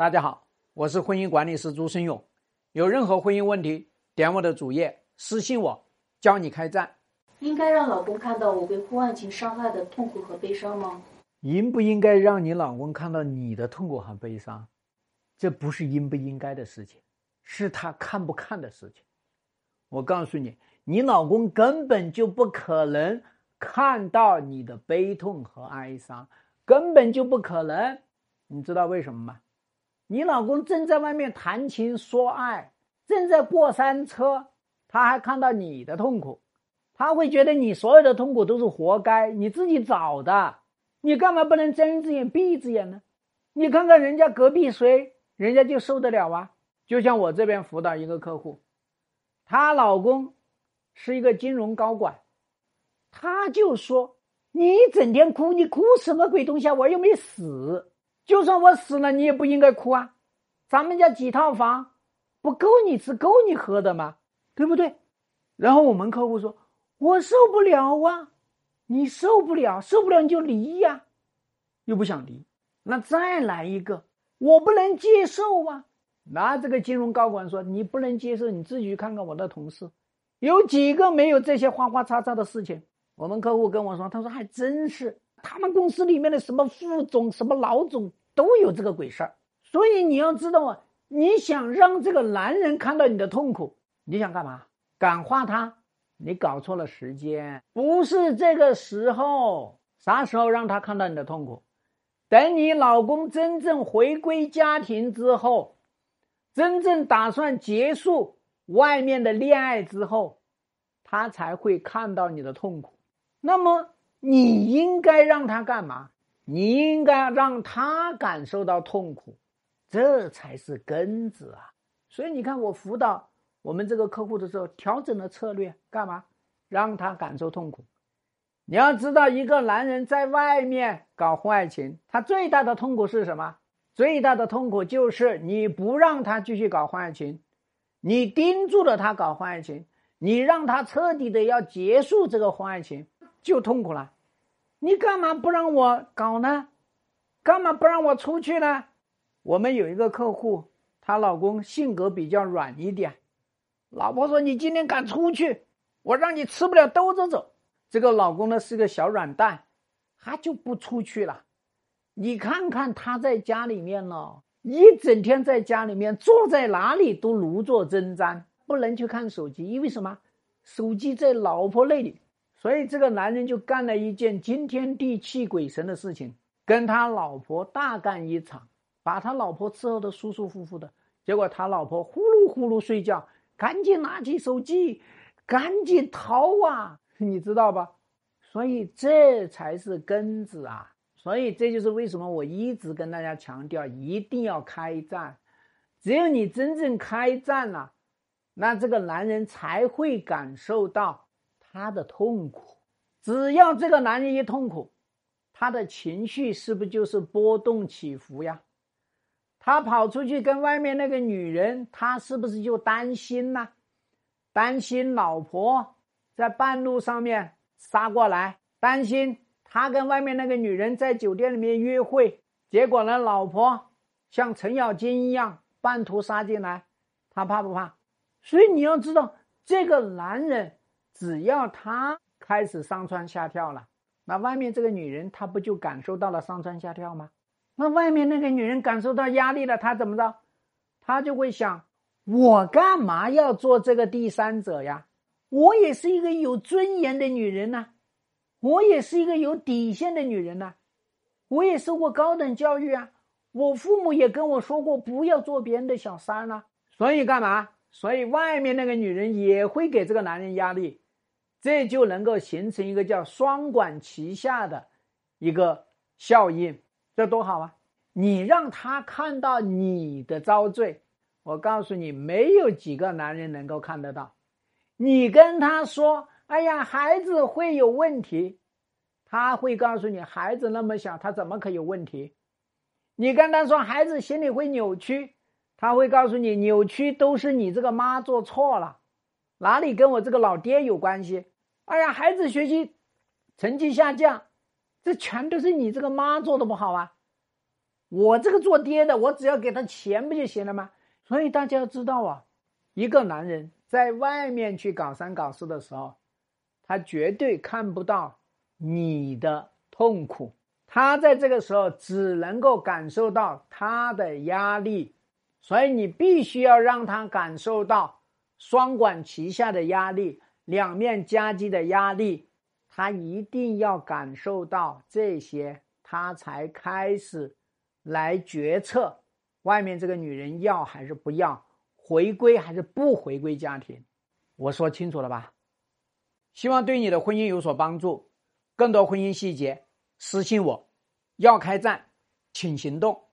大家好，我是婚姻管理师朱生勇。有任何婚姻问题，点我的主页私信我，教你开战。应该让老公看到我被婚外情伤害的痛苦和悲伤吗？应不应该让你老公看到你的痛苦和悲伤？这不是应不应该的事情，是他看不看的事情。我告诉你，你老公根本就不可能看到你的悲痛和哀伤，根本就不可能。你知道为什么吗？你老公正在外面谈情说爱，正在过山车，他还看到你的痛苦，他会觉得你所有的痛苦都是活该，你自己找的，你干嘛不能睁一只眼闭一只眼呢？你看看人家隔壁谁，人家就受得了啊？就像我这边辅导一个客户，她老公是一个金融高管，他就说：“你整天哭，你哭什么鬼东西啊？我又没死。”就算我死了，你也不应该哭啊！咱们家几套房，不够你吃够你喝的吗？对不对？然后我们客户说：“我受不了啊！”你受不了，受不了你就离呀！又不想离，那再来一个，我不能接受啊！那这个金融高管说：“你不能接受，你自己去看看我的同事，有几个没有这些花花叉叉的事情。”我们客户跟我说：“他说还真是，他们公司里面的什么副总、什么老总。”都有这个鬼事儿，所以你要知道啊，你想让这个男人看到你的痛苦，你想干嘛？感化他？你搞错了时间，不是这个时候。啥时候让他看到你的痛苦？等你老公真正回归家庭之后，真正打算结束外面的恋爱之后，他才会看到你的痛苦。那么你应该让他干嘛？你应该让他感受到痛苦，这才是根子啊！所以你看，我辅导我们这个客户的时候，调整了策略，干嘛？让他感受痛苦。你要知道，一个男人在外面搞婚外情，他最大的痛苦是什么？最大的痛苦就是你不让他继续搞婚外情，你盯住了他搞婚外情，你让他彻底的要结束这个婚外情，就痛苦了。你干嘛不让我搞呢？干嘛不让我出去呢？我们有一个客户，她老公性格比较软一点，老婆说：“你今天敢出去，我让你吃不了兜着走。”这个老公呢是个小软蛋，他就不出去了。你看看他在家里面呢，一整天在家里面坐在哪里都如坐针毡，不能去看手机，因为什么？手机在老婆那里。所以这个男人就干了一件惊天地泣鬼神的事情，跟他老婆大干一场，把他老婆伺候的舒舒服服的。结果他老婆呼噜呼噜睡觉，赶紧拿起手机，赶紧逃啊！你知道吧？所以这才是根子啊！所以这就是为什么我一直跟大家强调，一定要开战。只有你真正开战了，那这个男人才会感受到。他的痛苦，只要这个男人一痛苦，他的情绪是不是就是波动起伏呀？他跑出去跟外面那个女人，他是不是就担心呢？担心老婆在半路上面杀过来，担心他跟外面那个女人在酒店里面约会，结果呢，老婆像程咬金一样半途杀进来，他怕不怕？所以你要知道，这个男人。只要他开始上蹿下跳了，那外面这个女人她不就感受到了上蹿下跳吗？那外面那个女人感受到压力了，她怎么着？她就会想：我干嘛要做这个第三者呀？我也是一个有尊严的女人呐，我也是一个有底线的女人呐，我也受过高等教育啊，我父母也跟我说过不要做别人的小三呢。所以干嘛？所以外面那个女人也会给这个男人压力。这就能够形成一个叫双管齐下的一个效应，这多好啊！你让他看到你的遭罪，我告诉你，没有几个男人能够看得到。你跟他说：“哎呀，孩子会有问题。”他会告诉你：“孩子那么小，他怎么可有问题？”你跟他说：“孩子心里会扭曲。”他会告诉你：“扭曲都是你这个妈做错了。”哪里跟我这个老爹有关系？哎呀，孩子学习成绩下降，这全都是你这个妈做的不好啊！我这个做爹的，我只要给他钱不就行了吗？所以大家要知道啊，一个男人在外面去搞三搞四的时候，他绝对看不到你的痛苦，他在这个时候只能够感受到他的压力，所以你必须要让他感受到双管齐下的压力，两面夹击的压力。他一定要感受到这些，他才开始来决策外面这个女人要还是不要，回归还是不回归家庭。我说清楚了吧？希望对你的婚姻有所帮助。更多婚姻细节，私信我。要开战，请行动。